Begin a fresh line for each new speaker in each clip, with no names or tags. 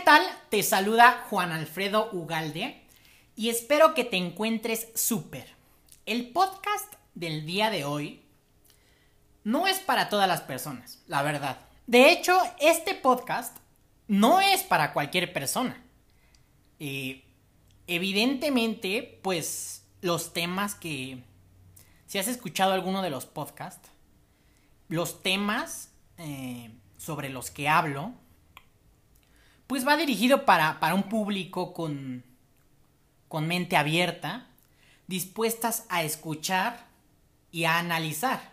tal? Te saluda Juan Alfredo Ugalde y espero que te encuentres súper. El podcast del día de hoy no es para todas las personas, la verdad. De hecho, este podcast no es para cualquier persona. Eh, evidentemente, pues los temas que... Si has escuchado alguno de los podcasts, los temas eh, sobre los que hablo, pues va dirigido para, para un público con, con mente abierta, dispuestas a escuchar y a analizar.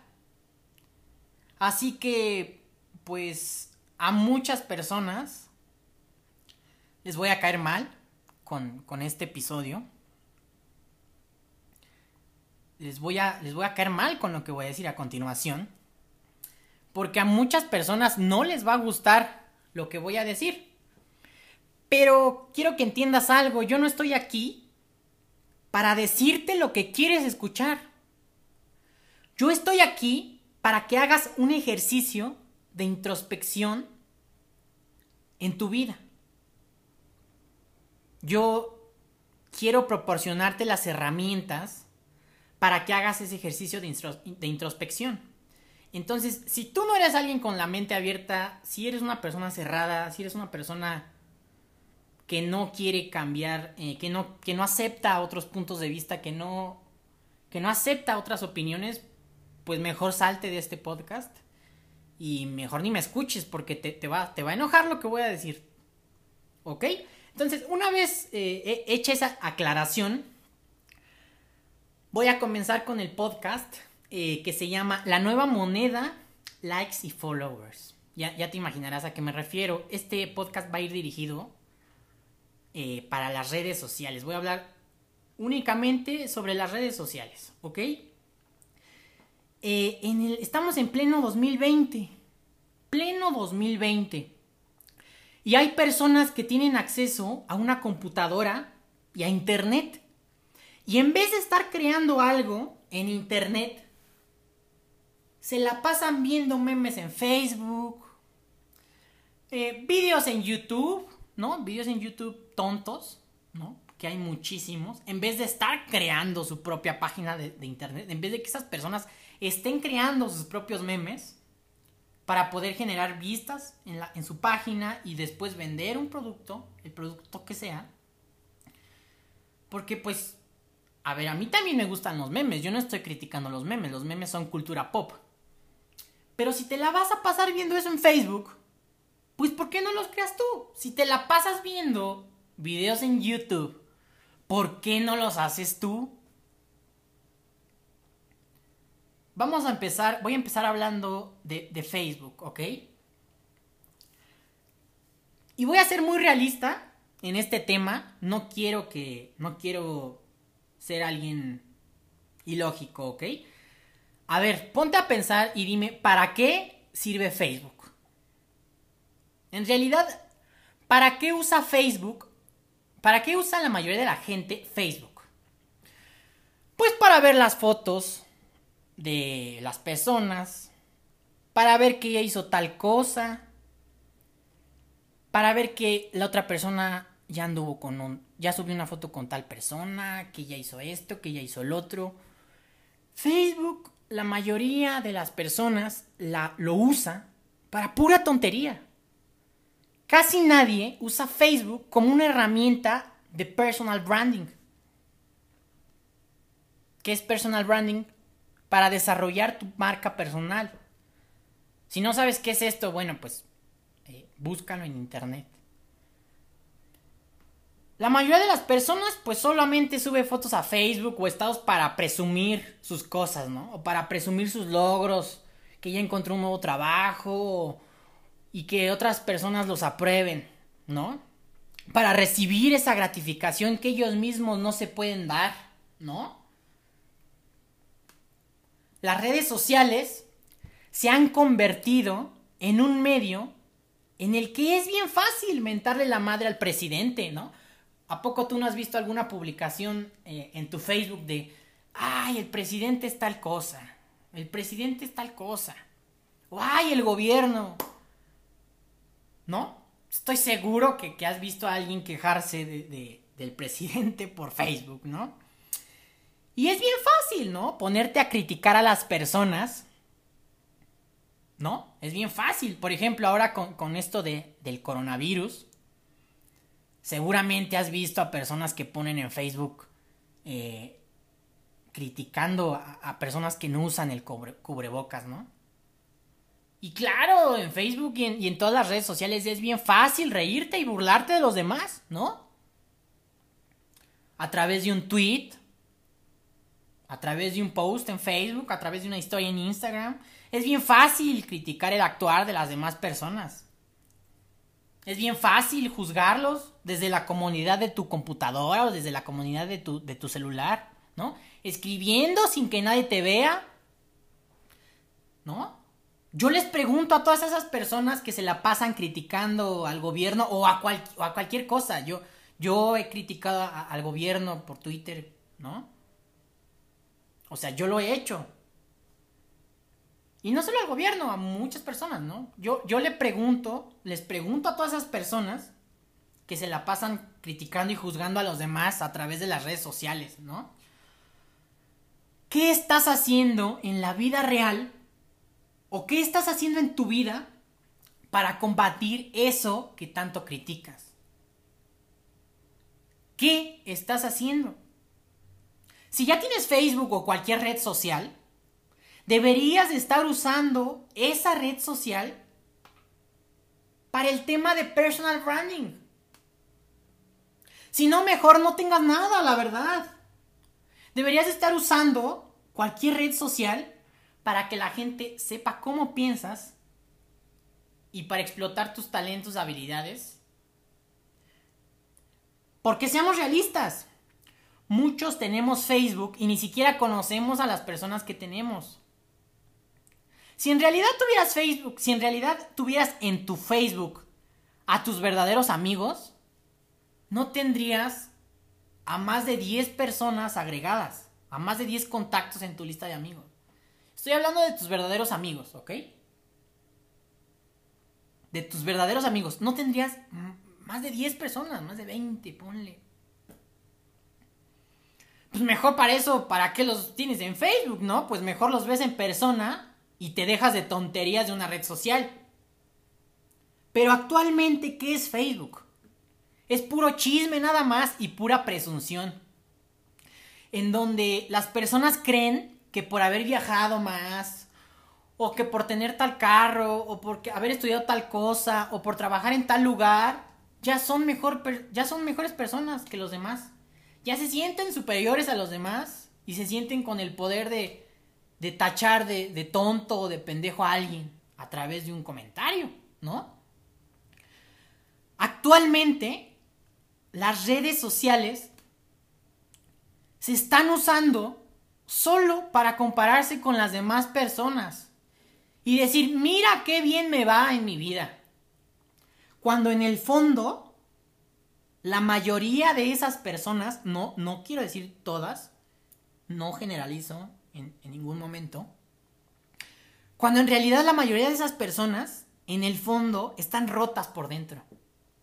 Así que, pues, a muchas personas les voy a caer mal con, con este episodio. Les voy, a, les voy a caer mal con lo que voy a decir a continuación. Porque a muchas personas no les va a gustar lo que voy a decir. Pero quiero que entiendas algo, yo no estoy aquí para decirte lo que quieres escuchar. Yo estoy aquí para que hagas un ejercicio de introspección en tu vida. Yo quiero proporcionarte las herramientas para que hagas ese ejercicio de, introspección. Entonces, si tú no eres alguien con la mente abierta, si eres una persona cerrada, si eres una persona que no quiere cambiar, eh, que, no, que no acepta otros puntos de vista, que no, que no acepta otras opiniones, pues mejor salte de este podcast y mejor ni me escuches porque te, va, te va a enojar lo que voy a decir. ¿Ok? Entonces, una vez eh, hecha esa aclaración, voy a comenzar con el podcast eh, que se llama La nueva moneda, likes y followers. Ya, ya, te imaginarás a qué me refiero. Este podcast va a ir dirigido eh, para las redes sociales. Voy a hablar únicamente sobre las redes sociales, ¿ok? en el, estamos en pleno 2020. Pleno 2020. Y hay personas que tienen acceso a una computadora y a Internet. Y en vez de estar creando algo en Internet, se la pasan viendo memes en Facebook, eh, vídeos en YouTube, ¿no? Vídeos en YouTube tontos, ¿no? Que hay muchísimos. En vez de estar creando su propia página de Internet, en vez de que esas personas estén creando sus propios memes, para poder generar vistas en, su página y después vender un producto, el producto que sea. Porque pues, a ver, a mí también me gustan los memes, yo no estoy criticando los memes, los memes son cultura pop. Pero si te la vas a pasar viendo eso en Facebook, pues ¿por qué no los creas tú? Si te la pasas viendo videos en YouTube, ¿por qué no los haces tú? Vamos a empezar, voy a empezar hablando de, Facebook, ¿ok? Y voy a ser muy realista en este tema. No quiero que, no quiero ser alguien ilógico, ¿ok? A ver, ponte a pensar y dime, ¿para qué sirve Facebook? En realidad, ¿para qué usa Facebook? ¿Para qué usa la mayoría de la gente Facebook? Pues para ver las fotos, de las personas para ver que ella hizo tal cosa, para ver que la otra persona ya anduvo con un, ya subió una foto con tal persona, que ya hizo esto, que ya hizo el otro. Facebook, la mayoría de las personas la, lo usa para pura tontería. Casi nadie usa Facebook como una herramienta de personal branding. ¿Qué es personal branding? para desarrollar tu marca personal. Si no sabes qué es esto, bueno, pues eh, búscalo en internet. La mayoría de las personas pues solamente sube fotos a Facebook o estados para presumir sus cosas, ¿no? O para presumir sus logros, que ya encontró un nuevo trabajo y que otras personas los aprueben, ¿no? Para recibir esa gratificación que ellos mismos no se pueden dar, ¿no? las redes sociales se han convertido en un medio en el que es bien fácil mentarle la madre al presidente, ¿no? ¿A poco tú no has visto alguna publicación eh, en tu Facebook de, ay, el presidente es tal cosa, el presidente es tal cosa, o ay, el gobierno, ¿no? estoy seguro que, has visto a alguien quejarse del presidente por Facebook, ¿no? Y es bien fácil, ¿no? Ponerte a criticar a las personas. ¿No? Es bien fácil. Por ejemplo, ahora con, esto de, del coronavirus, seguramente has visto a personas que ponen en Facebook eh, criticando a, personas que no usan el cubrebocas, ¿no? Y claro, en Facebook y en, todas las redes sociales es bien fácil reírte y burlarte de los demás, ¿no? A través de un tweet, a través de un post en Facebook, a través de una historia en Instagram. Es bien fácil criticar el actuar de las demás personas. Es bien fácil juzgarlos desde la comunidad de tu computadora o desde la comunidad de tu, de tu celular, ¿no? Escribiendo sin que nadie te vea, ¿no? Yo les pregunto a todas esas personas que se la pasan criticando al gobierno o a, a cualquier cosa. Yo, yo he criticado al gobierno por Twitter, ¿no? O sea, yo lo he hecho. Y no solo al gobierno, a muchas personas, ¿no? Yo, yo le pregunto, les pregunto a todas esas personas que se la pasan criticando y juzgando a los demás a través de las redes sociales, ¿no? ¿Qué estás haciendo en la vida real o qué estás haciendo en tu vida para combatir eso que tanto criticas? ¿Qué estás haciendo? Si ya tienes Facebook o cualquier red social, deberías estar usando esa red social para el tema de personal branding. Si no, mejor no tengas nada, la verdad. Deberías estar usando cualquier red social para que la gente sepa cómo piensas y para explotar tus talentos, habilidades. Porque seamos realistas. Muchos tenemos Facebook y ni siquiera conocemos a las personas que tenemos. Si en realidad tuvieras Facebook, si en realidad tuvieras en tu Facebook a tus verdaderos amigos, no tendrías a más de 10 personas agregadas, a más de 10 contactos en tu lista de amigos. Estoy hablando de tus verdaderos amigos, ¿ok? De tus verdaderos amigos. No tendrías más de 10 personas, más de 20, ponle pues mejor para eso, ¿para qué los tienes en Facebook, no? Pues mejor los ves en persona y te dejas de tonterías de una red social. Pero actualmente, ¿qué es Facebook? Es puro chisme nada más y pura presunción. En donde las personas creen que por haber viajado más, o que por tener tal carro, o por haber estudiado tal cosa, o por trabajar en tal lugar, ya son, mejor, ya son mejores personas que los demás ya se sienten superiores a los demás y se sienten con el poder de, de tachar de, de tonto o de pendejo a alguien a través de un comentario, ¿no? Actualmente, las redes sociales se están usando solo para compararse con las demás personas y decir, mira qué bien me va en mi vida. Cuando en el fondo la mayoría de esas personas, no, no quiero decir todas, no generalizo en, ningún momento, cuando en realidad la mayoría de esas personas, en el fondo, están rotas por dentro.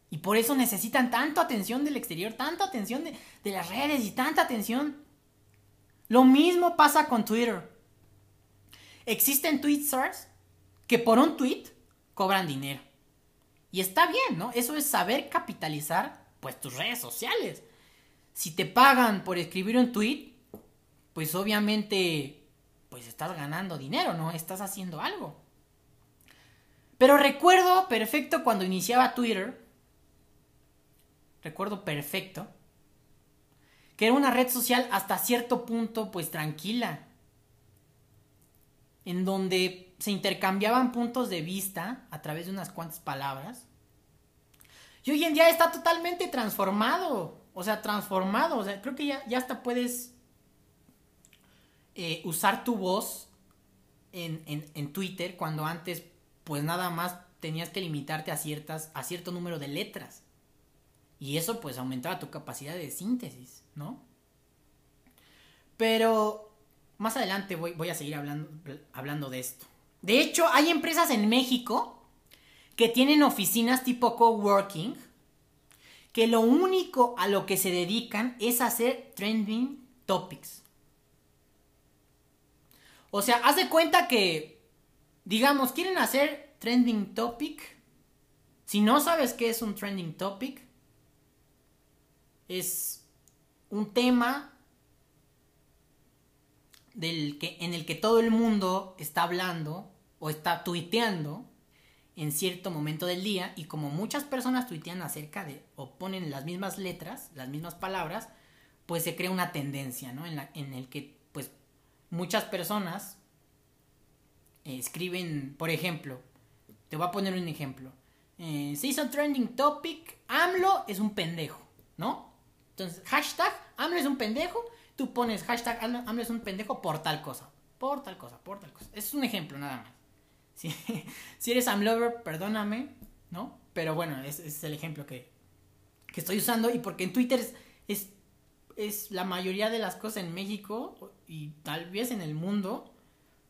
Y por eso necesitan tanta atención del exterior, tanta atención de las redes y tanta atención. Lo mismo pasa con Twitter. Existen tweetsters que por un tweet cobran dinero. Y está bien, ¿no? Eso es saber capitalizar pues tus redes sociales. Si te pagan por escribir un tweet, pues obviamente pues estás ganando dinero, ¿no? Estás haciendo algo. Pero recuerdo perfecto cuando iniciaba Twitter, recuerdo perfecto, que era una red social hasta cierto punto pues tranquila, en donde se intercambiaban puntos de vista a través de unas cuantas palabras y hoy en día está totalmente transformado. O sea, transformado. O sea, creo que ya, ya hasta puedes eh, usar tu voz en, en, Twitter cuando antes, pues nada más tenías que limitarte a ciertas, a cierto número de letras. Y eso pues aumentaba tu capacidad de síntesis, ¿no? Pero más adelante voy, a seguir hablando, hablando de esto. De hecho, hay empresas en México que tienen oficinas tipo coworking, que lo único a lo que se dedican es hacer trending topics. O sea, haz de cuenta que, digamos, quieren hacer trending topic. Si no sabes qué es un trending topic, es un tema del que, en el que todo el mundo está hablando o está tuiteando en cierto momento del día y como muchas personas tuitean acerca de o ponen las mismas letras, las mismas palabras, pues se crea una tendencia, ¿no? En, la, en el que pues muchas personas escriben, por ejemplo, te voy a poner un ejemplo. Eh, se hizo trending topic, AMLO es un pendejo, ¿no? Entonces, hashtag AMLO es un pendejo, tú pones hashtag AMLO es un pendejo por tal cosa, por tal cosa, por tal cosa. Es un ejemplo nada más. Si, eres AMLover, perdóname, ¿no? Pero bueno, ese es el ejemplo que, que, estoy usando y porque en Twitter es, es, es la mayoría de las cosas en México y tal vez en el mundo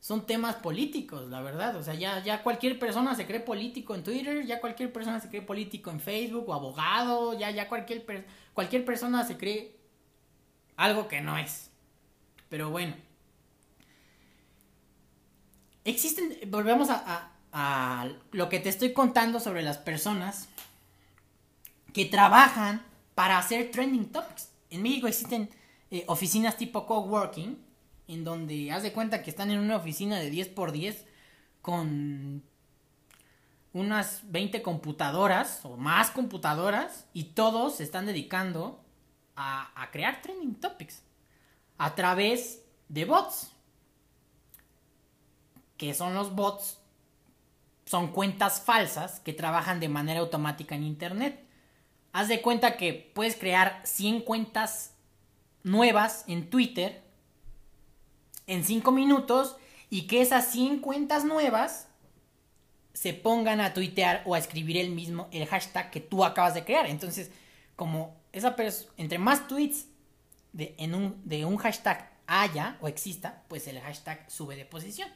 son temas políticos, la verdad. O sea, ya, ya cualquier persona se cree político en Twitter, ya cualquier persona se cree político en Facebook o abogado, ya, ya cualquier, cualquier persona se cree algo que no es. Pero bueno. Existen, volvemos a, a, lo que te estoy contando sobre las personas que trabajan para hacer trending topics. En México existen eh, oficinas tipo coworking, en donde haz de cuenta que están en una oficina de 10 por 10 con unas 20 computadoras o más computadoras y todos se están dedicando a, crear trending topics a través de bots que son los bots, son cuentas falsas que trabajan de manera automática en Internet. Haz de cuenta que puedes crear 100 cuentas nuevas en Twitter en 5 minutos y que esas 100 cuentas nuevas se pongan a tuitear o a escribir el mismo, el hashtag que tú acabas de crear. Entonces, como esa entre más tweets de, un, de un hashtag haya o exista, pues el hashtag sube de posición.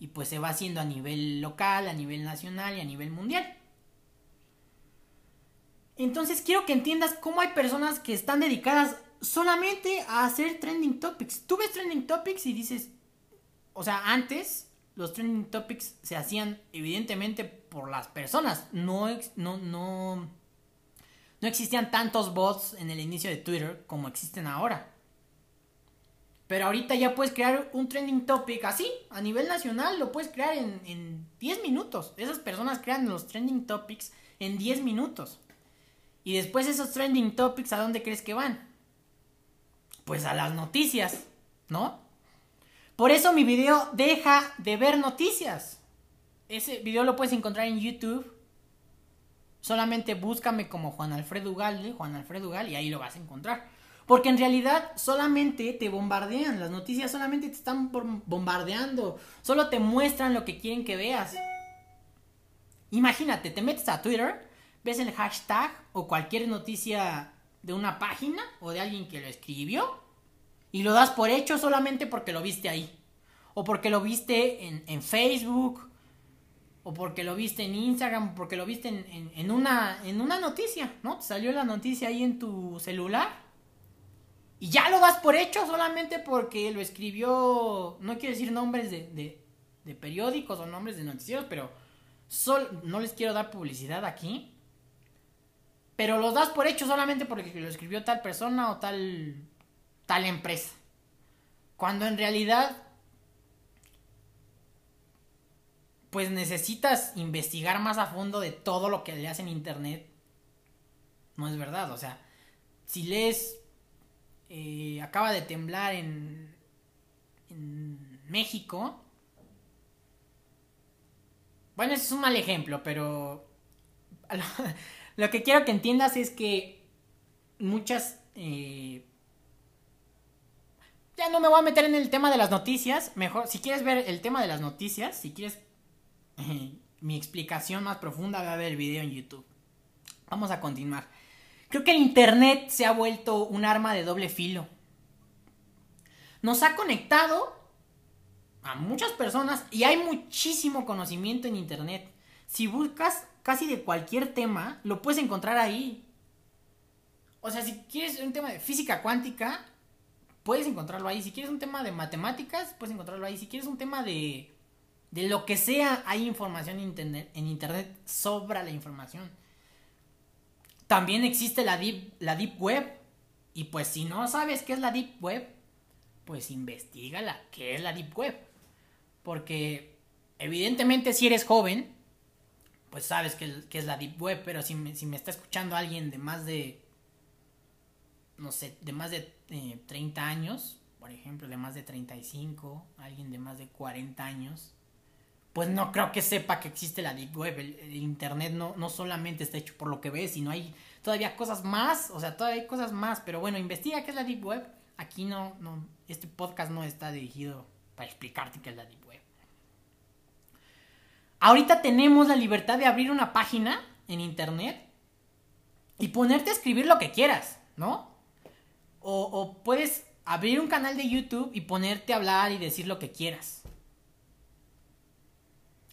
Y pues se va haciendo a nivel local, a nivel nacional y a nivel mundial. Entonces quiero que entiendas cómo hay personas que están dedicadas solamente a hacer trending topics. Tú ves trending topics y dices, o sea, antes los trending topics se hacían evidentemente por las personas, no, no, no, no existían tantos bots en el inicio de Twitter como existen ahora. Pero ahorita ya puedes crear un trending topic así, a nivel nacional, lo puedes crear en, en 10 minutos. Esas personas crean los trending topics en 10 minutos. Y después esos trending topics, ¿a dónde crees que van? Pues a las noticias, ¿no? Por eso mi video deja de ver noticias. Ese video lo puedes encontrar en YouTube. Solamente búscame como Juan Alfredo Ugal, Juan Alfredo Ugal, y ahí lo vas a encontrar. Porque en realidad solamente te bombardean, las noticias solamente te están bombardeando, solo te muestran lo que quieren que veas. Imagínate, te metes a Twitter, ves el hashtag o cualquier noticia de una página o de alguien que lo escribió y lo das por hecho solamente porque lo viste ahí. O porque lo viste en, Facebook, o porque lo viste en Instagram, porque lo viste en, en, una, en una noticia, ¿no? Te salió la noticia ahí en tu celular y ya lo das por hecho solamente porque lo escribió, no quiero decir nombres de, de, periódicos o nombres de noticieros, pero no les quiero dar publicidad aquí. Pero los das por hecho solamente porque lo escribió tal persona o tal, tal empresa. Cuando en realidad, pues necesitas investigar más a fondo de todo lo que leas en internet. No es verdad, o sea, si lees eh, acaba de temblar en, en México. Bueno, ese es un mal ejemplo, pero lo, que quiero que entiendas es que muchas... Eh, ya no me voy a meter en el tema de las noticias. Mejor, si quieres ver el tema de las noticias, si quieres mi explicación más profunda, ve a ver el video en YouTube. Vamos a continuar. Creo que el Internet se ha vuelto un arma de doble filo. Nos ha conectado a muchas personas y hay muchísimo conocimiento en Internet. si buscas casi de cualquier tema, lo puedes encontrar ahí. O sea, si quieres un tema de física cuántica, puedes encontrarlo ahí. Si quieres un tema de matemáticas, puedes encontrarlo ahí. Si quieres un tema de, de lo que sea, hay información en internet, sobra la información. También existe la deep, la deep web. Y pues si no sabes qué es la deep web, pues investigala qué es la deep web. Porque evidentemente si eres joven, pues sabes que, es la deep web, pero si me, está escuchando alguien de más de no sé, de más de 30 eh, años, por ejemplo, de más de 35, alguien de más de 40 años, pues no creo que sepa que existe la Deep Web. El, Internet no, no solamente está hecho por lo que ves, sino hay todavía cosas más, o sea, todavía hay cosas más, pero bueno, investiga qué es la Deep Web. Aquí no, no, este podcast no está dirigido para explicarte qué es la Deep Web. Ahorita tenemos la libertad de abrir una página en Internet y ponerte a escribir lo que quieras, ¿no? O, puedes abrir un canal de YouTube y ponerte a hablar y decir lo que quieras.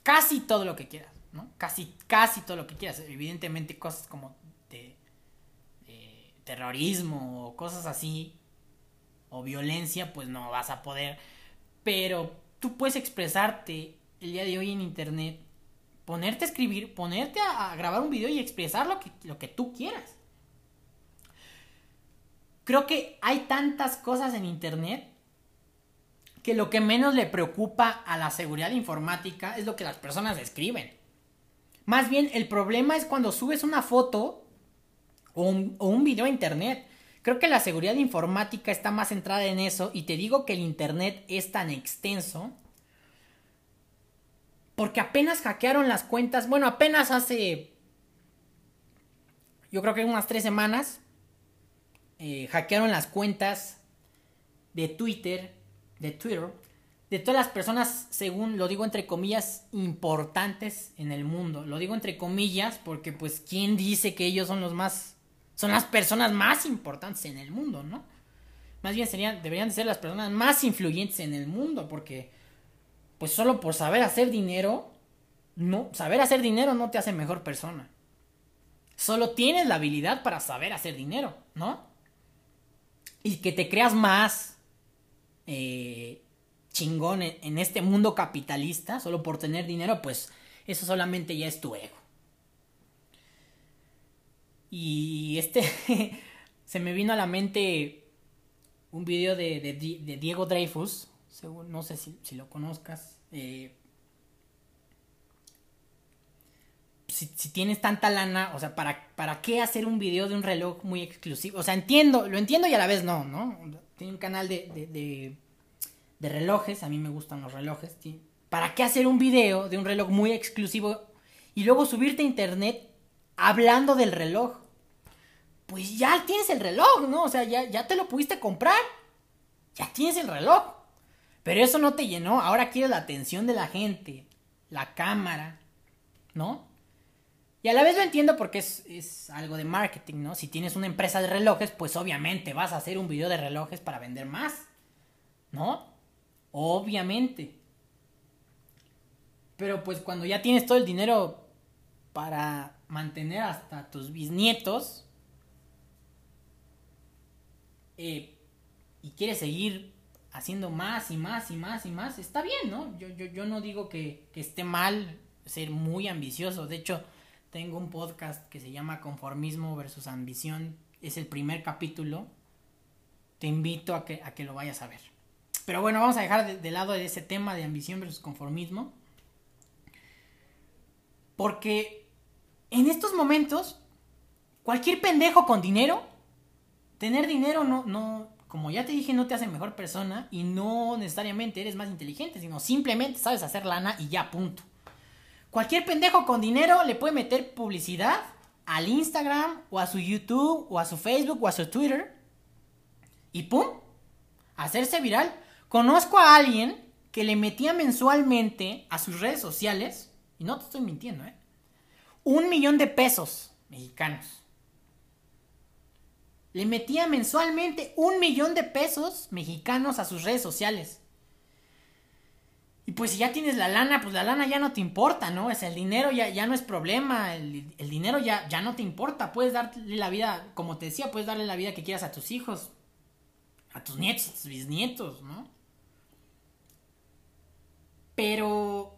Casi todo lo que quieras, ¿no? Casi, casi todo lo que quieras. Evidentemente cosas como de, terrorismo o cosas así, o violencia, pues no vas a poder. Pero tú puedes expresarte el día de hoy en Internet, ponerte a escribir, ponerte a, grabar un video y expresar lo que, lo que tú quieras creo que hay tantas cosas en Internet que lo que menos le preocupa a la seguridad informática es lo que las personas escriben. Más bien, el problema es cuando subes una foto o un, video a Internet. Creo que la seguridad informática está más centrada en eso y te digo que el Internet es tan extenso porque apenas hackearon las cuentas, bueno, apenas hace, yo creo que unas tres semanas, eh, hackearon las cuentas de Twitter, de Twitter, de todas las personas, según lo digo entre comillas, importantes en el mundo. Lo digo entre comillas porque pues quién dice que ellos son los más, son las personas más importantes en el mundo, ¿no? Más bien serían, deberían de ser las personas más influyentes en el mundo porque pues solo por saber hacer dinero, no, saber hacer dinero no te hace mejor persona. Solo tienes la habilidad para saber hacer dinero, ¿no? y que te creas más eh, chingón en, este mundo capitalista solo por tener dinero, pues eso solamente ya es tu ego. Y este se me vino a la mente un video de, Diego Dreyfus, no sé si, lo conozcas. Eh, si, tienes tanta lana, o sea, ¿para, ¿para qué hacer un video de un reloj muy exclusivo? O sea, entiendo, lo entiendo y a la vez no, ¿no? Tiene un canal de, de, relojes, a mí me gustan los relojes. ¿Para qué hacer un video de un reloj muy exclusivo y luego subirte a internet hablando del reloj? Pues ya tienes el reloj, ¿no? O sea, ya, ya te lo pudiste comprar. Ya tienes el reloj. Pero eso no te llenó. Ahora quieres la atención de la gente, la cámara, ¿no? Y a la vez lo entiendo porque es, algo de marketing, ¿no? Si tienes una empresa de relojes, pues obviamente vas a hacer un video de relojes para vender más, ¿no? Obviamente. Pero pues cuando ya tienes todo el dinero para mantener hasta tus bisnietos eh, y quieres seguir haciendo más y más y más y más, está bien, ¿no? Yo, yo, yo no digo que, esté mal ser muy ambicioso. De hecho, tengo un podcast que se llama Conformismo versus Ambición. Es el primer capítulo. Te invito a que, a que lo vayas a ver. Pero bueno, vamos a dejar de, lado ese tema de ambición versus conformismo. Porque en estos momentos, cualquier pendejo con dinero, tener dinero no, no, como ya te dije, no te hace mejor persona y no necesariamente eres más inteligente, sino simplemente sabes hacer lana y ya, punto. Cualquier pendejo con dinero le puede meter publicidad al Instagram o a su YouTube o a su Facebook o a su Twitter y ¡pum! Hacerse viral. Conozco a alguien que le metía mensualmente a sus redes sociales, y no te estoy mintiendo, ¿eh? Un millón de pesos mexicanos. Le metía mensualmente un millón de pesos mexicanos a sus redes sociales. Y pues si ya tienes la lana, pues la lana ya no te importa, ¿no? Es el dinero ya, ya no es problema, el, el dinero ya, ya no te importa, puedes darle la vida, como te decía, puedes darle la vida que quieras a tus hijos, a tus nietos, a tus bisnietos, ¿no? Pero...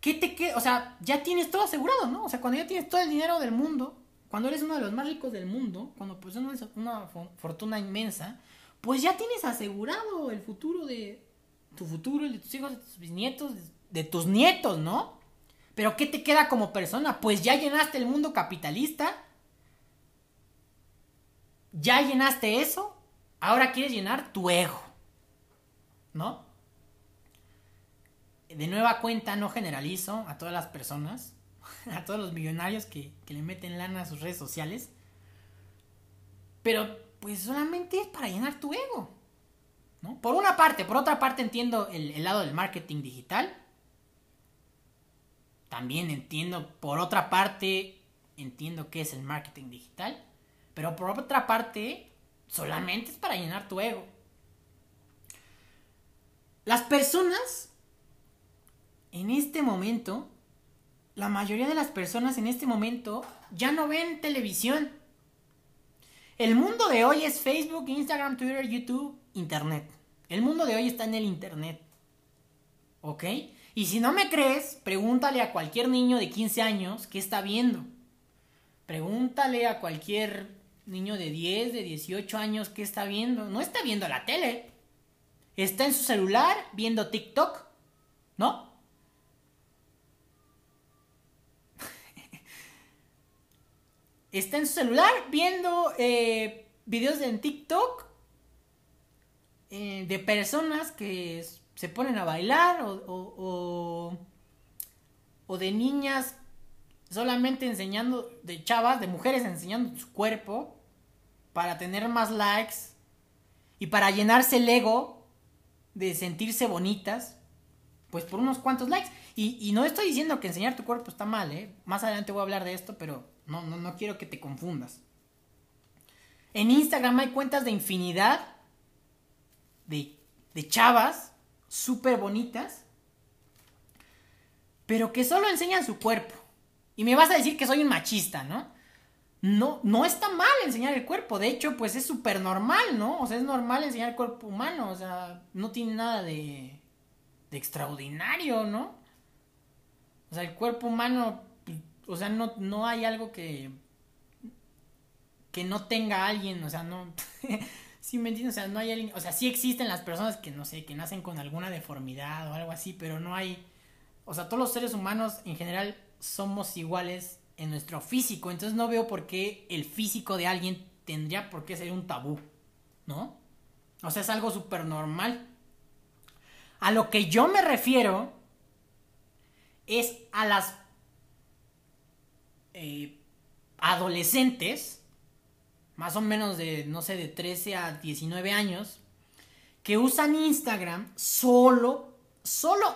¿Qué te queda? O sea, ya tienes todo asegurado, ¿no? O sea, cuando ya tienes todo el dinero del mundo, cuando eres uno de los más ricos del mundo, cuando posees una fortuna inmensa, pues ya tienes asegurado el futuro de tu futuro, el de tus hijos, de tus bisnietos, de, tus nietos, ¿no? Pero ¿qué te queda como persona? Pues ya llenaste el mundo capitalista. Ya llenaste eso. Ahora quieres llenar tu ego. ¿No? De nueva cuenta no generalizo a todas las personas, a todos los millonarios que, que le meten lana a sus redes sociales. Pero pues solamente es para llenar tu ego. Por una parte, por otra parte entiendo el, lado del marketing digital. También entiendo, por otra parte, entiendo qué es el marketing digital. Pero por otra parte, solamente es para llenar tu ego. Las personas, en este momento, la mayoría de las personas en este momento ya no ven televisión. El mundo de hoy es Facebook, Instagram, Twitter, YouTube, Internet. El mundo de hoy está en el Internet. ¿Ok? Y si no me crees, pregúntale a cualquier niño de 15 años qué está viendo. Pregúntale a cualquier niño de 10, de 18 años qué está viendo. No está viendo la tele. Está en su celular viendo TikTok. ¿No? Está en su celular viendo eh, videos en TikTok eh, de personas que se ponen a bailar o, o, de niñas solamente enseñando, de chavas, de mujeres enseñando su cuerpo para tener más likes y para llenarse el ego de sentirse bonitas, pues por unos cuantos likes. Y, y no estoy diciendo que enseñar tu cuerpo está mal, ¿eh? Más adelante voy a hablar de esto, pero no, no, no quiero que te confundas. En Instagram hay cuentas de infinidad de, de chavas súper bonitas, pero que solo enseñan su cuerpo. Y me vas a decir que soy un machista, ¿no? No, no está mal enseñar el cuerpo, de hecho, pues es súper normal, ¿no? O sea, es normal enseñar el cuerpo humano, o sea, no tiene nada de, de extraordinario, ¿no? O sea, el cuerpo humano o sea, no, no hay algo que, que no tenga alguien, o sea, no, sí me entiendes, o sea, no hay alguien, o sea, sí existen las personas que, no sé, que nacen con alguna deformidad o algo así, pero no hay, o sea, todos los seres humanos en general somos iguales en nuestro físico, entonces no veo por qué el físico de alguien tendría por qué ser un tabú, ¿no? O sea, es algo súper normal. A lo que yo me refiero es a las eh, adolescentes, más o menos de, no sé, de 13 a 19 años, que usan Instagram solo, solo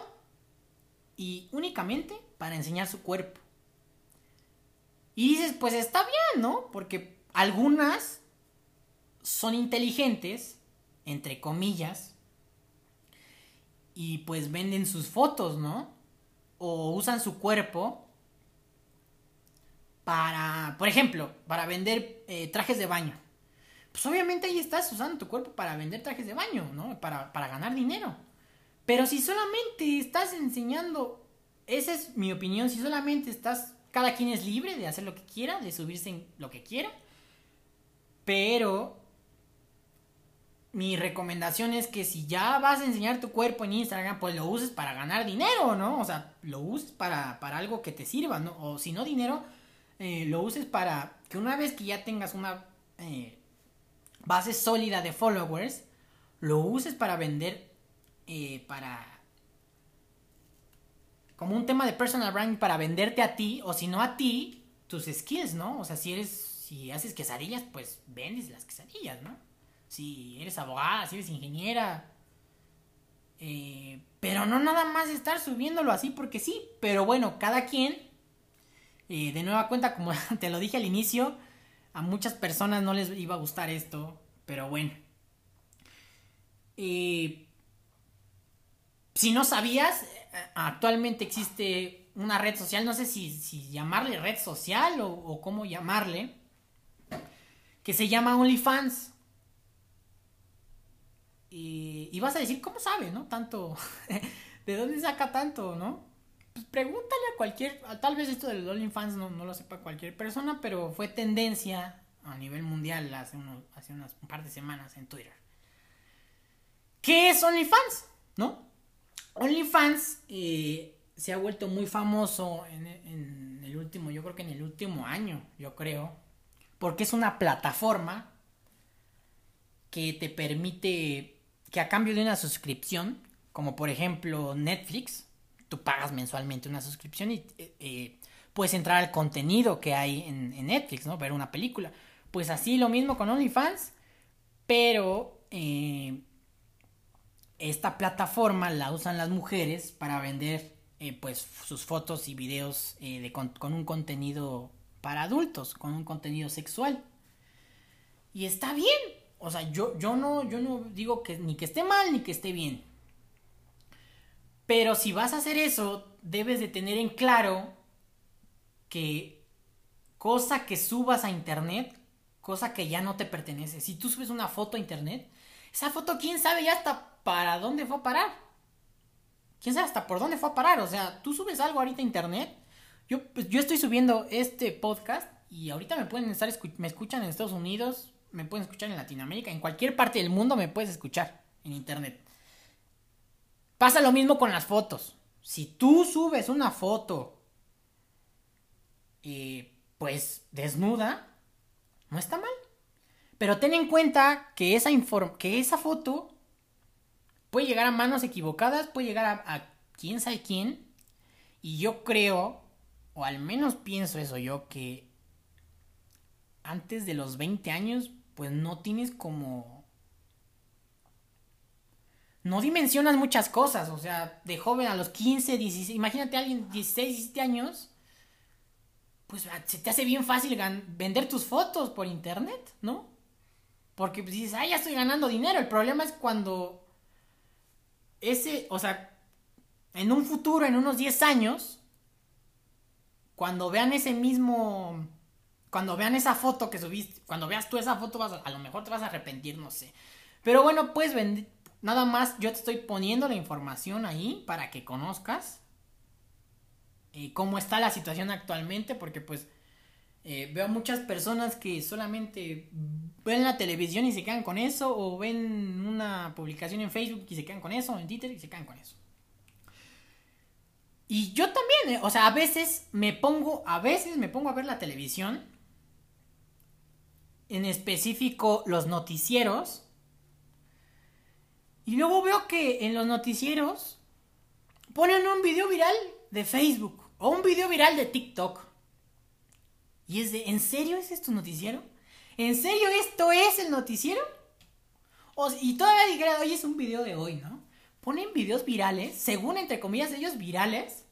y únicamente para enseñar su cuerpo. Y dices, pues está bien, ¿no? Porque algunas son inteligentes, entre comillas, y pues venden sus fotos, ¿no? O usan su cuerpo para, por ejemplo, para vender eh, trajes de baño. Pues obviamente ahí estás usando tu cuerpo para vender trajes de baño, ¿no? Para, para ganar dinero. Pero si solamente estás enseñando, esa es mi opinión, si solamente estás, cada quien es libre de hacer lo que quiera, de subirse en lo que quiera, pero mi recomendación es que si ya vas a enseñar tu cuerpo en Instagram, pues lo uses para ganar dinero, ¿no? O sea, lo uses para, para algo que te sirva, ¿no? O si no dinero, eh, lo uses para que una vez que ya tengas una eh, base sólida de followers, lo uses para vender, eh, para... Como un tema de personal branding para venderte a ti, o si no a ti, tus skills, ¿no? O sea, si eres, si haces quesadillas, pues vendes las quesadillas, ¿no? Si eres abogada, si eres ingeniera, pero no nada más estar subiéndolo así porque sí. Pero bueno, cada quien de nueva cuenta, como te lo dije al inicio, a muchas personas no les iba a gustar esto, pero bueno. si no sabías, eh, actualmente existe una red social, no sé si, llamarle red social o, cómo llamarle, que se llama OnlyFans. Y, y, vas a decir, ¿cómo sabe, no? Tanto, ¿de dónde saca tanto, no? Pues pregúntale a cualquier, tal vez esto del OnlyFans no, no lo sepa cualquier persona, pero fue tendencia a nivel mundial hace, unos, hace unas un par de semanas en Twitter. ¿Qué es OnlyFans? ¿No? OnlyFans eh, se ha vuelto muy famoso en, el último, yo creo que en el último año, yo creo, porque es una plataforma que te permite que a cambio de una suscripción, como por ejemplo Netflix, tú pagas mensualmente una suscripción y eh, eh, puedes entrar al contenido que hay en, Netflix, ¿no? Ver una película. Pues así lo mismo con OnlyFans, pero esta plataforma la usan las mujeres para vender eh, pues sus fotos y videos eh, de, con, un contenido para adultos, con un contenido sexual. Y está bien. O sea, yo, yo, no, yo no digo que ni que esté mal ni que esté bien. Pero si vas a hacer eso, debes de tener en claro que cosa que subas a internet, cosa que ya no te pertenece. Si tú subes una foto a internet, esa foto quién sabe ya está para dónde fue a parar. ¿Quién sabe hasta por dónde fue a parar? O sea, tú subes algo ahorita a internet. Yo, pues, yo estoy subiendo este podcast y ahorita me pueden estar, me escuchan en Estados Unidos, me pueden escuchar en Latinoamérica, en cualquier parte del mundo me puedes escuchar en internet. Pasa lo mismo con las fotos. Si tú subes una foto, y pues desnuda, no está mal. Pero ten en cuenta que esa, que esa foto puede llegar a manos equivocadas, puede llegar a, quién sabe quién. Y yo creo, o al menos pienso eso yo, que antes de los 20 años, pues no tienes como... No dimensionas muchas cosas, o sea, de joven a los 15, 16, imagínate a alguien 16, 17 años, pues se te hace bien fácil vender tus fotos por internet, ¿no? Porque pues, dices, ah, ya estoy ganando dinero. El problema es cuando ese, o sea, en un futuro, en unos 10 años, cuando vean ese mismo, cuando vean esa foto que subiste, cuando veas tú esa foto, vas a, lo mejor te vas a arrepentir, no sé. Pero bueno, pues nada más yo te estoy poniendo la información ahí para que conozcas eh, cómo está la situación actualmente, porque pues eh, veo muchas personas que solamente ven la televisión y se quedan con eso, o ven una publicación en Facebook y se quedan con eso, o en Twitter y se quedan con eso. Y yo también, eh, o sea, a veces me pongo, a veces me pongo a ver la televisión, en específico los noticieros, y luego veo que en los noticieros ponen un video viral de Facebook o un video viral de TikTok. Y es de, ¿en serio es esto noticiero? ¿En serio esto es el noticiero? y todavía dijera, oye, es un video de hoy, ¿no? Ponen videos virales, según entre comillas ellos virales,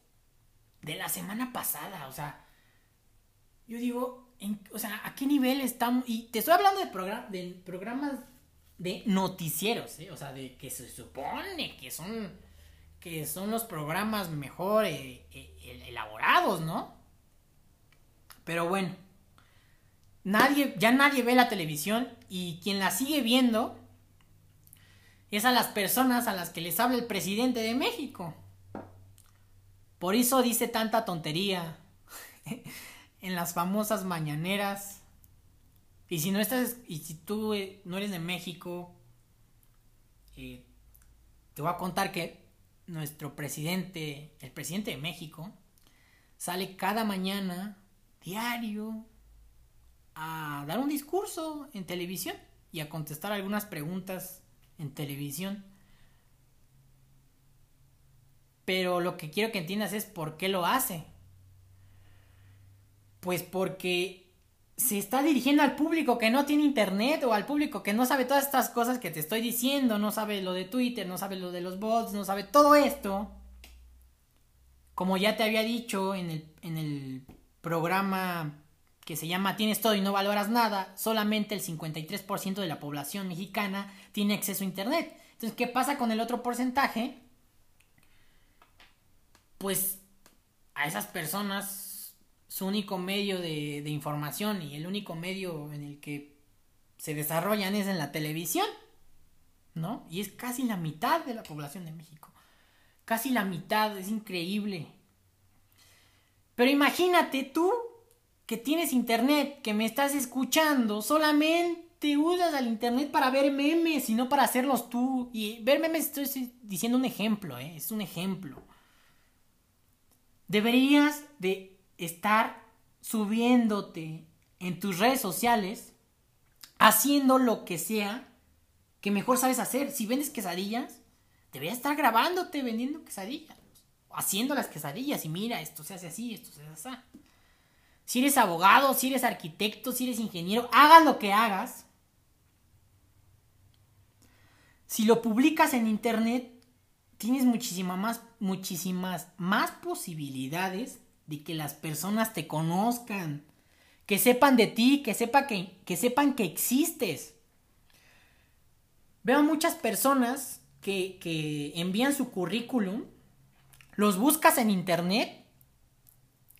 de la semana pasada, o sea. Yo digo, o sea, ¿a qué nivel estamos? Y te estoy hablando de, de programas de noticieros, ¿eh? O sea, de que se supone que son, que son los programas mejor eh, eh, elaborados, ¿no? Pero bueno, nadie, ya nadie ve la televisión y quien la sigue viendo es a las personas a las que les habla el presidente de México. Por eso dice tanta tontería en las famosas mañaneras. Y si no estás, y si tú eh, no eres de México, eh, te voy a contar que nuestro presidente, el presidente de México, sale cada mañana diario a dar un discurso en televisión y a contestar algunas preguntas en televisión. Pero lo que quiero que entiendas es por qué lo hace. Pues porque se está dirigiendo al público que no tiene internet o al público que no sabe todas estas cosas que te estoy diciendo, no sabe lo de Twitter, no sabe lo de los bots, no sabe todo esto. Como ya te había dicho en el, en el programa que se llama Tienes todo y no valoras nada, solamente el 53% de la población mexicana tiene acceso a Internet. Entonces, ¿qué pasa con el otro porcentaje? pues a esas personas su único medio de, de información y el único medio en el que se desarrollan es en la televisión, ¿no? Y es casi la mitad de la población de México. Casi la mitad, es increíble. Pero imagínate tú que tienes internet, que me estás escuchando, solamente usas el internet para ver memes y no para hacerlos tú. Y ver memes estoy diciendo un ejemplo, ¿eh? es un ejemplo. Deberías de estar subiéndote en tus redes sociales, haciendo lo que sea que mejor sabes hacer. Si vendes quesadillas, deberías estar grabándote vendiendo quesadillas, haciendo las quesadillas y mira, esto se hace así, esto se hace así. Si eres abogado, si eres arquitecto, si eres ingeniero, hagas lo que hagas. Si lo publicas en internet, tienes más, muchísimas más posibilidades de que las personas te conozcan, que sepan de ti, que, sepa que, que sepan que existes. Veo muchas personas que, que envían su currículum, los buscas en internet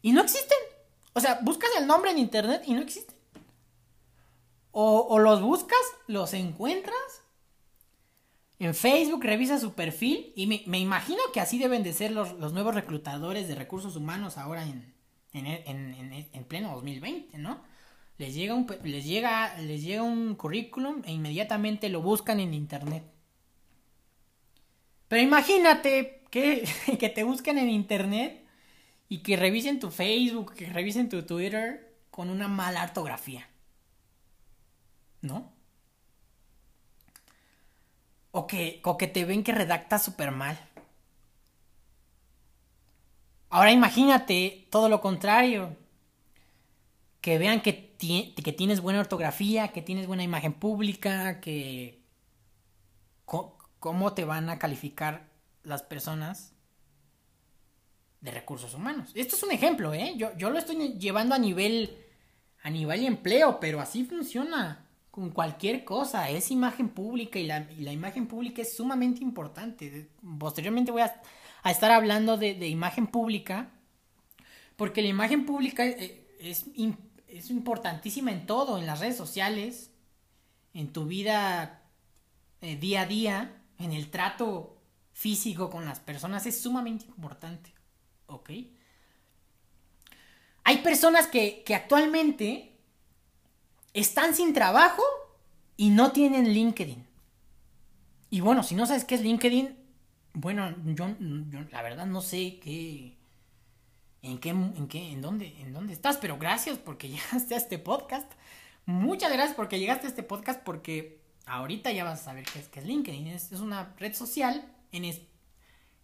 y no existen. O sea, buscas el nombre en internet y no existe. O, los buscas, los encuentras. En Facebook revisas su perfil y me, imagino que así deben de ser los, nuevos reclutadores de recursos humanos ahora en, en, pleno 2020, ¿no? Les llega, un, les, llega, les llega un currículum e inmediatamente lo buscan en internet. Pero imagínate que, que te busquen en internet y que revisen tu Facebook, que revisen tu Twitter con una mala ortografía. ¿No? O que, o que te ven que redactas súper mal. Ahora imagínate todo lo contrario. Que vean que, que tienes buena ortografía, que tienes buena imagen pública, que... ¿Cómo te van a calificar las personas de recursos humanos. Esto es un ejemplo, ¿eh? Yo, yo lo estoy llevando a nivel, a nivel empleo, pero así funciona con cualquier cosa. Es imagen pública y la, imagen pública es sumamente importante. Posteriormente voy a, estar hablando de, imagen pública, porque la imagen pública eh, es, es importantísima en todo, en las redes sociales, en tu vida eh, día a día, en el trato físico con las personas, es sumamente importante. ¿Ok? Hay personas que, actualmente están sin trabajo y no tienen LinkedIn. Y bueno, si no sabes qué es LinkedIn, bueno, yo, la verdad no sé qué, en qué, en qué, en dónde, en dónde estás, pero gracias porque llegaste a este podcast. Muchas gracias porque llegaste a este podcast porque ahorita ya vas a saber qué es, LinkedIn. Es, una red social en,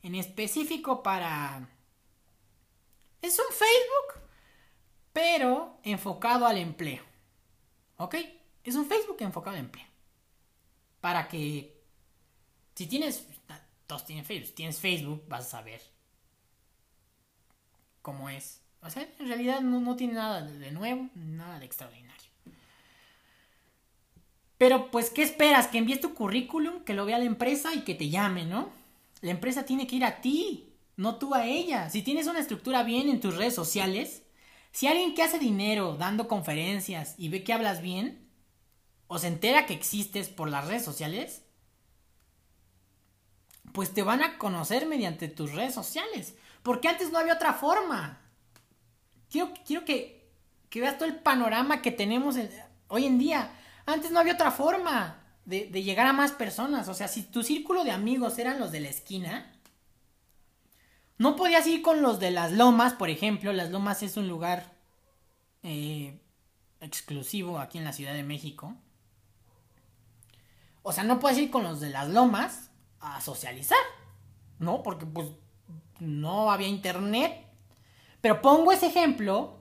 en específico para es un Facebook, pero enfocado al empleo. ¿Ok? Es un Facebook enfocado al empleo. Para que, si tienes, todos tienen Facebook, si tienes Facebook, vas a saber cómo es. O sea, en realidad no, tiene nada de nuevo, nada de extraordinario. Pero pues, ¿qué esperas? Que envíes tu currículum, que lo vea la empresa y que te llame, ¿no? La empresa tiene que ir a ti no tú a ella. Si tienes una estructura bien en tus redes sociales, si alguien que hace dinero dando conferencias y ve que hablas bien, o se entera que existes por las redes sociales, pues te van a conocer mediante tus redes sociales. Porque antes no había otra forma. Quiero, quiero que, que veas todo el panorama que tenemos hoy en día. Antes no había otra forma de, de llegar a más personas. O sea, si tu círculo de amigos eran los de la esquina, no podías ir con los de las lomas, por ejemplo. Las lomas es un lugar eh, exclusivo aquí en la Ciudad de México. O sea, no puedes ir con los de las lomas a socializar. ¿No? Porque pues no había internet. Pero pongo ese ejemplo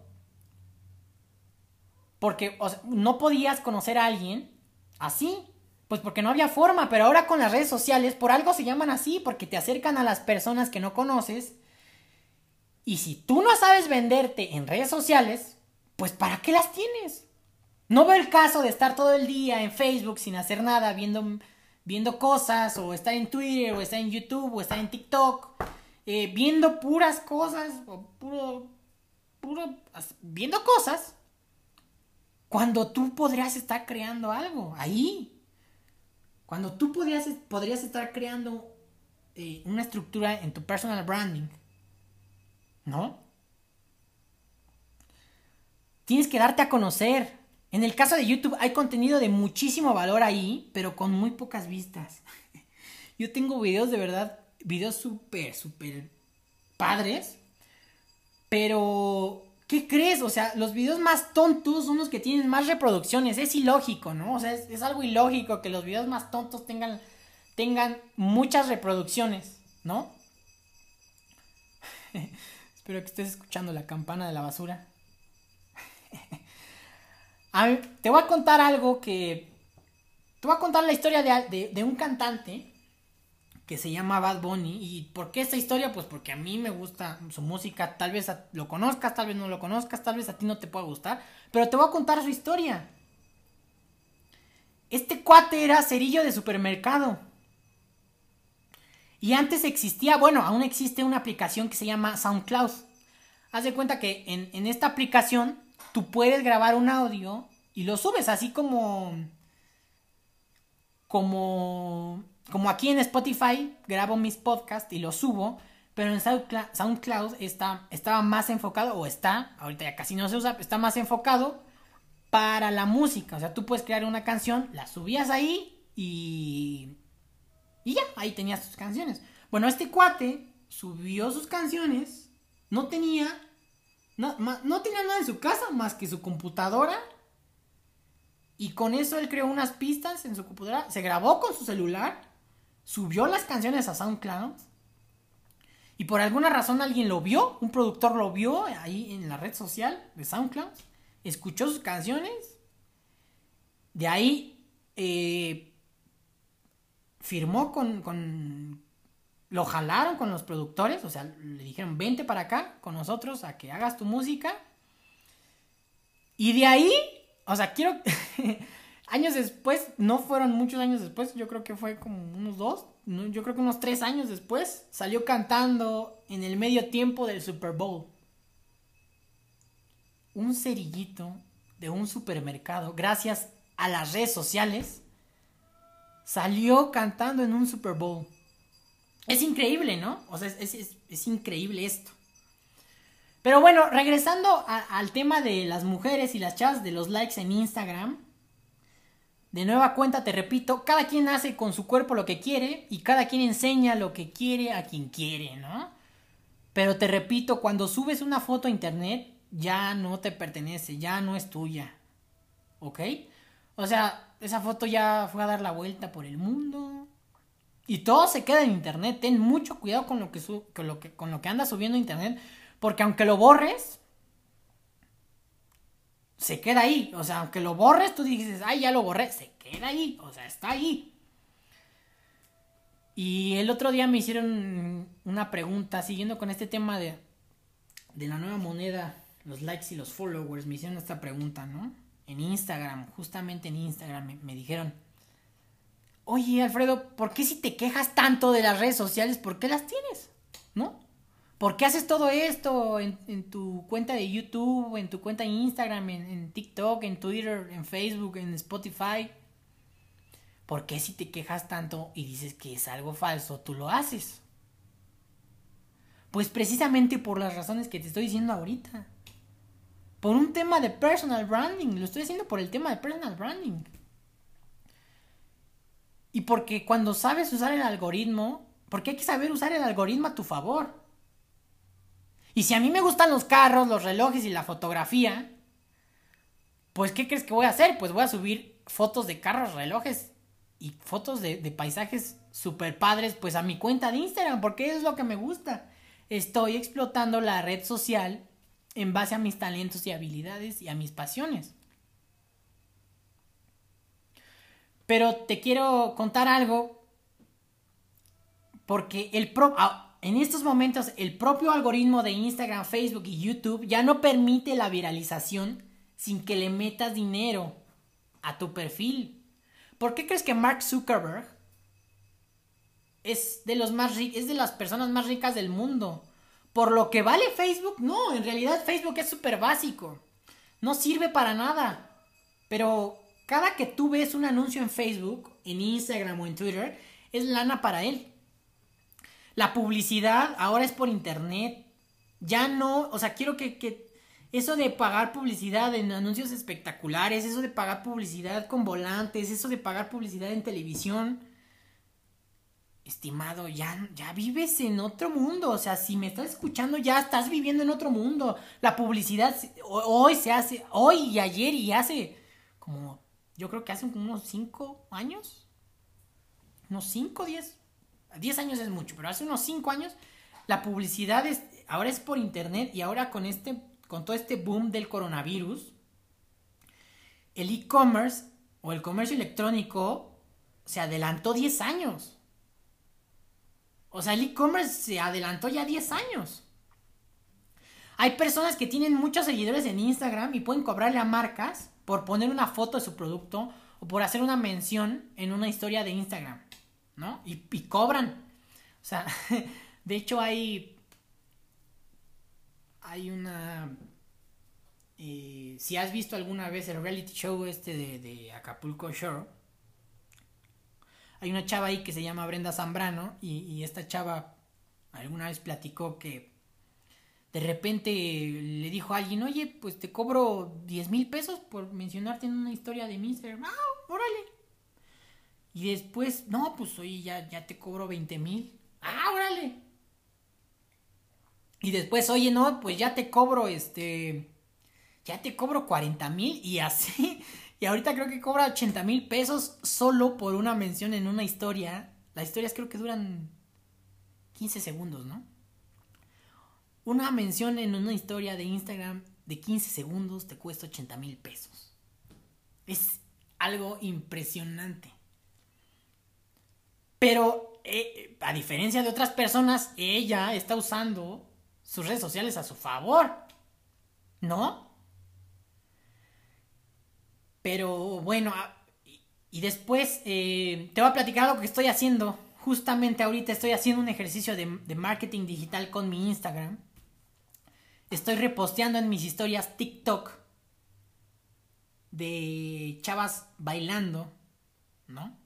porque no podías conocer a alguien así. Pues porque no había forma, pero ahora con las redes sociales, por algo se llaman así, porque te acercan a las personas que no conoces. Y si tú no sabes venderte en redes sociales, pues ¿para qué las tienes? No veo el caso de estar todo el día en Facebook sin hacer nada, viendo, viendo cosas, o estar en Twitter, o estar en YouTube, o estar en TikTok, eh, viendo puras cosas, o puro, puro, viendo cosas, cuando tú podrías estar creando algo ahí. Cuando tú podrías, podrías estar creando eh, una estructura en tu personal branding. ¿No? Tienes que darte a conocer. En el caso de YouTube hay contenido de muchísimo valor ahí, pero con muy pocas vistas. Yo tengo videos de verdad, videos súper, súper padres, pero ¿qué crees? O sea, los videos más tontos son los que tienen más reproducciones. Es ilógico, ¿no? O sea, es, algo ilógico que los videos más tontos tengan, tengan muchas reproducciones, ¿no? Espero que estés escuchando la campana de la basura. te voy a contar algo que... Te voy a contar la historia de, un cantante que se llama Bad Bunny. ¿Y por qué esta historia? Pues porque a mí me gusta su música. Tal vez lo conozcas, tal vez no lo conozcas, tal vez a ti no te pueda gustar. Pero te voy a contar su historia. Este cuate era cerillo de supermercado. Y antes existía, bueno, aún existe una aplicación que se llama SoundCloud. Haz de cuenta que en, en esta aplicación tú puedes grabar un audio y lo subes así como como como aquí en Spotify grabo mis podcasts y los subo, pero en SoundCloud está, estaba más enfocado o está, ahorita ya casi no se usa, está más enfocado para la música, o sea, tú puedes crear una canción, la subías ahí y y ya, ahí tenías tus canciones. Bueno, este cuate subió sus canciones, no tenía no, no tenía nada en su casa más que su computadora. Y con eso él creó unas pistas en su computadora. Se grabó con su celular. Subió las canciones a SoundCloud. Y por alguna razón alguien lo vio. Un productor lo vio ahí en la red social de SoundCloud. Escuchó sus canciones. De ahí eh, firmó con, con, lo jalaron con los productores, o sea, le dijeron, vente para acá con nosotros a que hagas tu música. Y de ahí, o sea, quiero... años después, no fueron muchos años después, yo creo que fue como unos dos, yo creo que unos tres años después, salió cantando en el medio tiempo del Super Bowl. Un cerillito de un supermercado, gracias a las redes sociales, salió cantando en un Super Bowl. Es increíble, ¿no? O sea, es, increíble esto. Pero bueno, regresando al tema de las mujeres y las chavas de los likes en Instagram. De nueva cuenta, te repito, cada quien hace con su cuerpo lo que quiere y cada quien enseña lo que quiere a quien quiere, ¿no? Pero te repito, cuando subes una foto a internet, ya no te pertenece, ya no es tuya. ¿Ok? O sea, esa foto ya fue a dar la vuelta por el mundo, y todo se queda en internet. Ten mucho cuidado con lo que, con lo que, con lo que andas subiendo a internet. Porque aunque lo borres, se queda ahí. O sea, aunque lo borres, tú dices, ay, ya lo borré. Se queda ahí. O sea, está ahí. Y el otro día me hicieron una pregunta, siguiendo con este tema de, de la nueva moneda, los likes y los followers. Me hicieron esta pregunta, ¿no? En Instagram, justamente en Instagram, me dijeron oye Alfredo, ¿por qué si te quejas tanto de las redes sociales, por qué las tienes? ¿No? ¿Por qué haces todo esto en, tu cuenta de YouTube, en tu cuenta de Instagram, en, TikTok, en Twitter, en Facebook, en Spotify? ¿Por qué si te quejas tanto y dices que es algo falso, tú lo haces? Pues precisamente por las razones que te estoy diciendo ahorita. Por un tema de personal branding. Lo estoy haciendo por el tema de personal branding. Y porque cuando sabes usar el algoritmo, porque hay que saber usar el algoritmo a tu favor. Y si a mí me gustan los carros, los relojes y la fotografía, pues ¿qué crees que voy a hacer? Pues voy a subir fotos de carros, relojes y fotos de, paisajes super padres pues a mi cuenta de Instagram, porque es lo que me gusta. Estoy explotando la red social en base a mis talentos y habilidades y a mis pasiones. Pero te quiero contar algo. Porque el ah, en estos momentos el propio algoritmo de Instagram, Facebook y YouTube ya no permite la viralización sin que le metas dinero a tu perfil. ¿Por qué crees que Mark Zuckerberg es de los más es de las personas más ricas del mundo. Por lo que vale Facebook, no, en realidad Facebook es súper básico. No sirve para nada. Pero cada que tú ves un anuncio en Facebook, en Instagram o en Twitter, es lana para él. La publicidad ahora es por internet. Ya no, o sea, quiero que, que eso de pagar publicidad en anuncios espectaculares, eso de pagar publicidad con volantes, eso de pagar publicidad en televisión, estimado, ya, ya vives en otro mundo. O sea, si me estás escuchando, ya estás viviendo en otro mundo. La publicidad hoy se hace, hoy y ayer y hace como, yo creo que hace unos 5 años. Unos 5, 10. 10 años es mucho, pero hace unos 5 años la publicidad es, ahora es por internet y ahora con este, con todo este boom del coronavirus, el e-commerce o el comercio electrónico se adelantó 10 años. O sea, el e-commerce se adelantó ya 10 años. Hay personas que tienen muchos seguidores en Instagram y pueden cobrarle a marcas por poner una foto de su producto o por hacer una mención en una historia de Instagram, ¿no? Y, cobran. O sea, de hecho hay... Hay una... Eh, si has visto alguna vez el reality show este de, Acapulco Shore, hay una chava ahí que se llama Brenda Zambrano y, esta chava alguna vez platicó que de repente le dijo a alguien, oye, pues te cobro 10 mil pesos por mencionarte en una historia de mi Instagram. Ah, órale. Y después, no, pues oye, ya, ya te cobro 20 mil. Ah, órale. Y después, oye, no, pues ya te cobro este, ya te cobro 40 mil y así. Y ahorita creo que cobra 80 mil pesos solo por una mención en una historia. Las historias creo que duran 15 segundos, ¿no? Una mención en una historia de Instagram de 15 segundos te cuesta 80 mil pesos. Es algo impresionante. Pero, eh, a diferencia de otras personas, ella está usando sus redes sociales a su favor. ¿No? Pero bueno, ah, y después eh, te voy a platicar lo que estoy haciendo. Justamente ahorita estoy haciendo un ejercicio de, marketing digital con mi Instagram. Estoy reposteando en mis historias TikTok de chavas bailando, ¿no?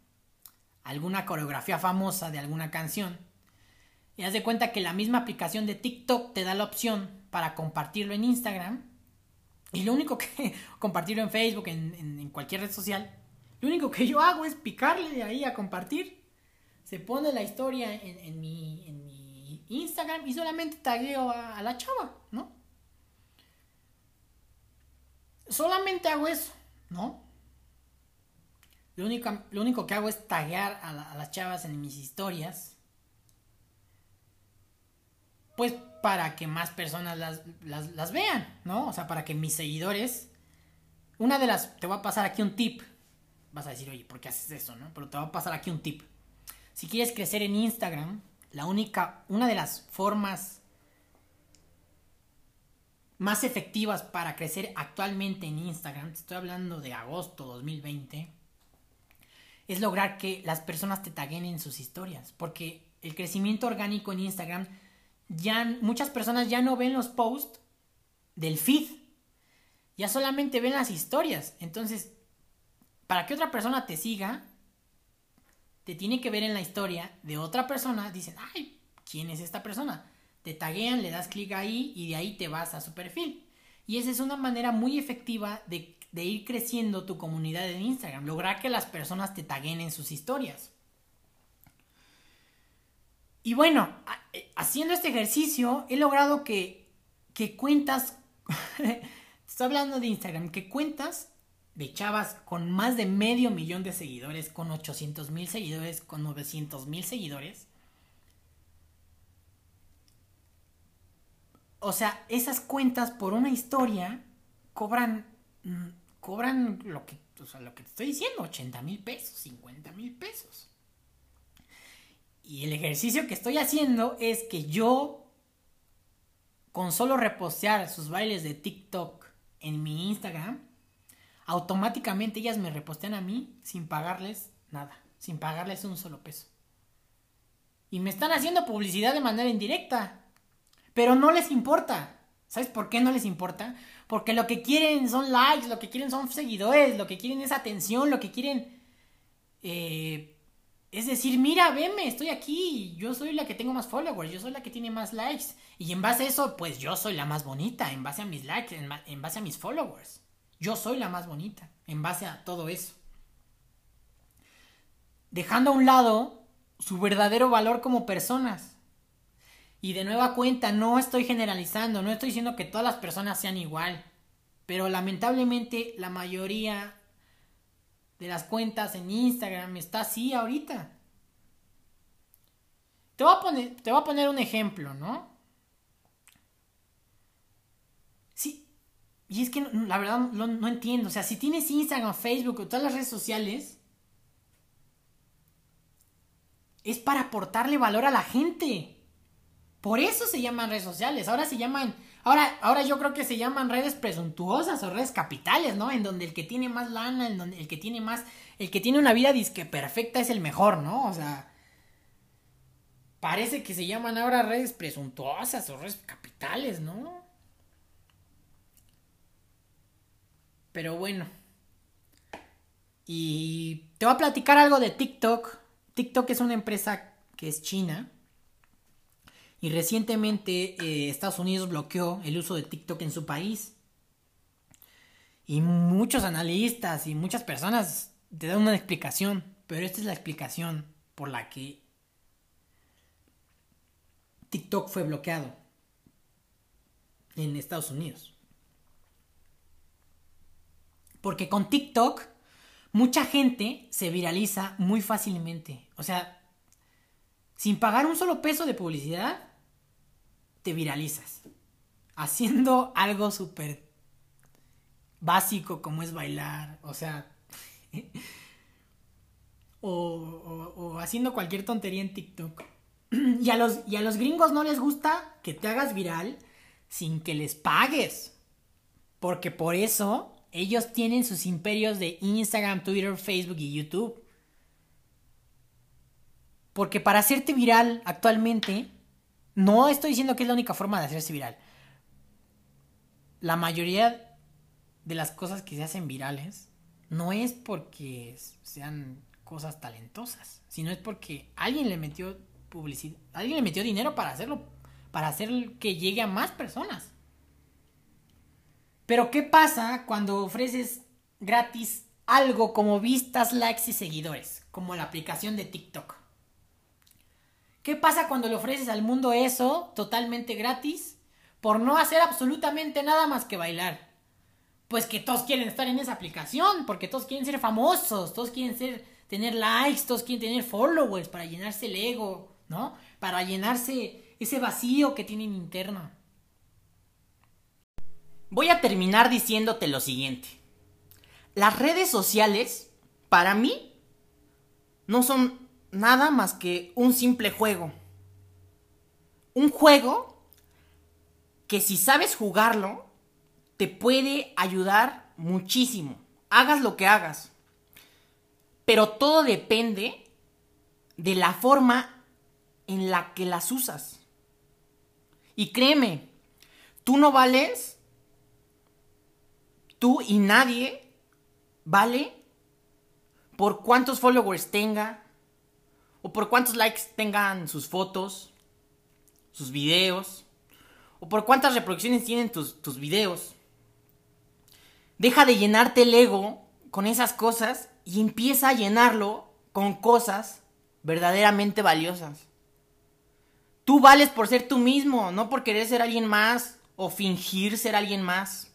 Alguna coreografía famosa de alguna canción. Y haz de cuenta que la misma aplicación de TikTok te da la opción para compartirlo en Instagram y lo único que, compartirlo en Facebook, en, cualquier red social, lo único que yo hago es picarle de ahí a compartir. Se pone la historia en, mi, Instagram y solamente tagueo a, la chava, ¿no? Solamente hago eso, ¿no? Lo único, lo único que hago es taguear a, las chavas en mis historias. Pues para que más personas las, vean, ¿no? O sea, para que mis seguidores... Una de las... Te voy a pasar aquí un tip. Vas a decir, oye, ¿por qué haces eso, no? Pero te voy a pasar aquí un tip. Si quieres crecer en Instagram, la única... Una de las formas más efectivas para crecer actualmente en Instagram, estoy hablando de agosto 2020, es lograr que las personas te taguen en sus historias. Porque el crecimiento orgánico en Instagram ya muchas personas ya no ven los posts del feed. Ya solamente ven las historias. Entonces, para que otra persona te siga, te tiene que ver en la historia de otra persona. Dicen, ay, ¿quién es esta persona? Te taguean, le das clic ahí y de ahí te vas a su perfil. Y esa es una manera muy efectiva de, de ir creciendo tu comunidad en Instagram. Lograr que las personas te taguen en sus historias. Y bueno, eh, haciendo este ejercicio he logrado que, que cuentas, estoy hablando de Instagram, que cuentas de chavas con más de medio millón de seguidores, con 800 mil seguidores, con 900 mil seguidores. O sea, esas cuentas por una historia cobran, mm, cobran lo que, lo que te estoy diciendo, 80 mil pesos, 50 mil pesos. Y el ejercicio que estoy haciendo es que yo, con solo repostear sus bailes de TikTok en mi Instagram, automáticamente ellas me repostean a mí sin pagarles nada, sin pagarles un solo peso. Y me están haciendo publicidad de manera indirecta. Pero no les importa. ¿Sabes por qué no les importa? Porque lo que quieren son likes, lo que quieren son seguidores, lo que quieren es atención, lo que quieren... Eh, es decir, mira, venme, estoy aquí, yo soy la que tengo más followers, yo soy la que tiene más likes. Y en base a eso, pues yo soy la más bonita, en base a mis likes, en base a mis followers. Yo soy la más bonita, en base a todo eso. Dejando a un lado su verdadero valor como personas. Y de nueva cuenta, no estoy generalizando, no estoy diciendo que todas las personas sean igual, pero lamentablemente la mayoría de las cuentas en Instagram está así ahorita. Te voy a poner, te voy a poner un ejemplo, ¿no? Sí, y es que la verdad no, no entiendo, o sea, si tienes Instagram, Facebook o todas las redes sociales, es para aportarle valor a la gente. Por eso se llaman redes sociales. Ahora se llaman. Ahora, ahora yo creo que se llaman redes presuntuosas o redes capitales, ¿no? En donde el que tiene más lana, el que tiene más. El que tiene una vida disque perfecta es el mejor, ¿no? O sea. Parece que se llaman ahora redes presuntuosas o redes capitales, ¿no? Pero bueno. Y te voy a platicar algo de TikTok. TikTok es una empresa que es china y recientemente eh, Estados Unidos bloqueó el uso de TikTok en su país. Y muchos analistas y muchas personas te dan una explicación, pero esta es la explicación por la que TikTok fue bloqueado en Estados Unidos. Porque con TikTok mucha gente se viraliza muy fácilmente. O sea, sin pagar un solo peso de publicidad, te viralizas. Haciendo algo súper básico como es bailar, o sea, o, haciendo cualquier tontería en TikTok. y, a los, y a los gringos no les gusta que te hagas viral sin que les pagues. Porque por eso ellos tienen sus imperios de Instagram, Twitter, Facebook y YouTube. Porque para hacerte viral actualmente no estoy diciendo que es la única forma de hacerse viral. La mayoría de las cosas que se hacen virales no es porque sean cosas talentosas, sino es porque alguien le metió publicidad, alguien le metió dinero para hacerlo, para hacer que llegue a más personas. Pero ¿qué pasa cuando ofreces gratis algo como vistas, likes y seguidores, como la aplicación de TikTok? ¿Qué pasa cuando le ofreces al mundo eso totalmente gratis por no hacer absolutamente nada más que bailar? Pues que todos quieren estar en esa aplicación, porque todos quieren ser famosos, todos quieren ser tener likes, todos quieren tener followers para llenarse el ego, ¿no? Para llenarse ese vacío que tienen interno. Voy a terminar diciéndote lo siguiente. Las redes sociales, para mí, no son nada más que un simple juego. Un juego que si sabes jugarlo, te puede ayudar muchísimo. Hagas lo que hagas. Pero todo depende de la forma en la que las usas. Y créeme, tú no vales, tú y nadie vale por cuántos followers tenga, o por cuántos likes tengan sus fotos, sus videos, o por cuántas reproducciones tienen tus, tus videos. Deja de llenarte el ego con esas cosas y empieza a llenarlo con cosas verdaderamente valiosas. Tú vales por ser tú mismo, no por querer ser alguien más o fingir ser alguien más.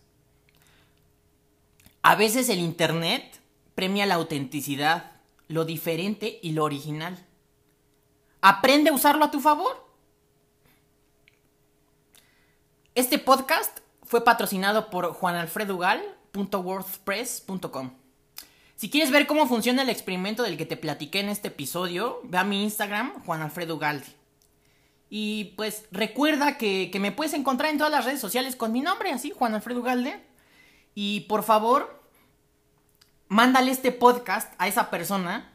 A veces el Internet premia la autenticidad, lo diferente y lo original. Aprende a usarlo a tu favor. Este podcast fue patrocinado por juanalfredugal.wordpress.com. Si quieres ver cómo funciona el experimento del que te platiqué en este episodio, ve a mi Instagram, juanalfredugalde. Y pues recuerda que, que, me puedes encontrar en todas las redes sociales con mi nombre, así, Juan Alfredo Galde. Y por favor, mándale este podcast a esa persona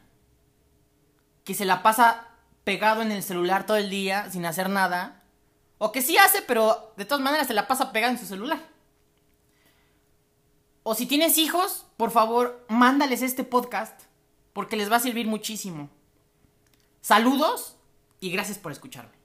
que se la pasa pegado en el celular todo el día sin hacer nada. O que sí hace, pero de todas maneras se la pasa pegado en su celular. O si tienes hijos, por favor, mándales este podcast porque les va a servir muchísimo. Saludos y gracias por escucharme.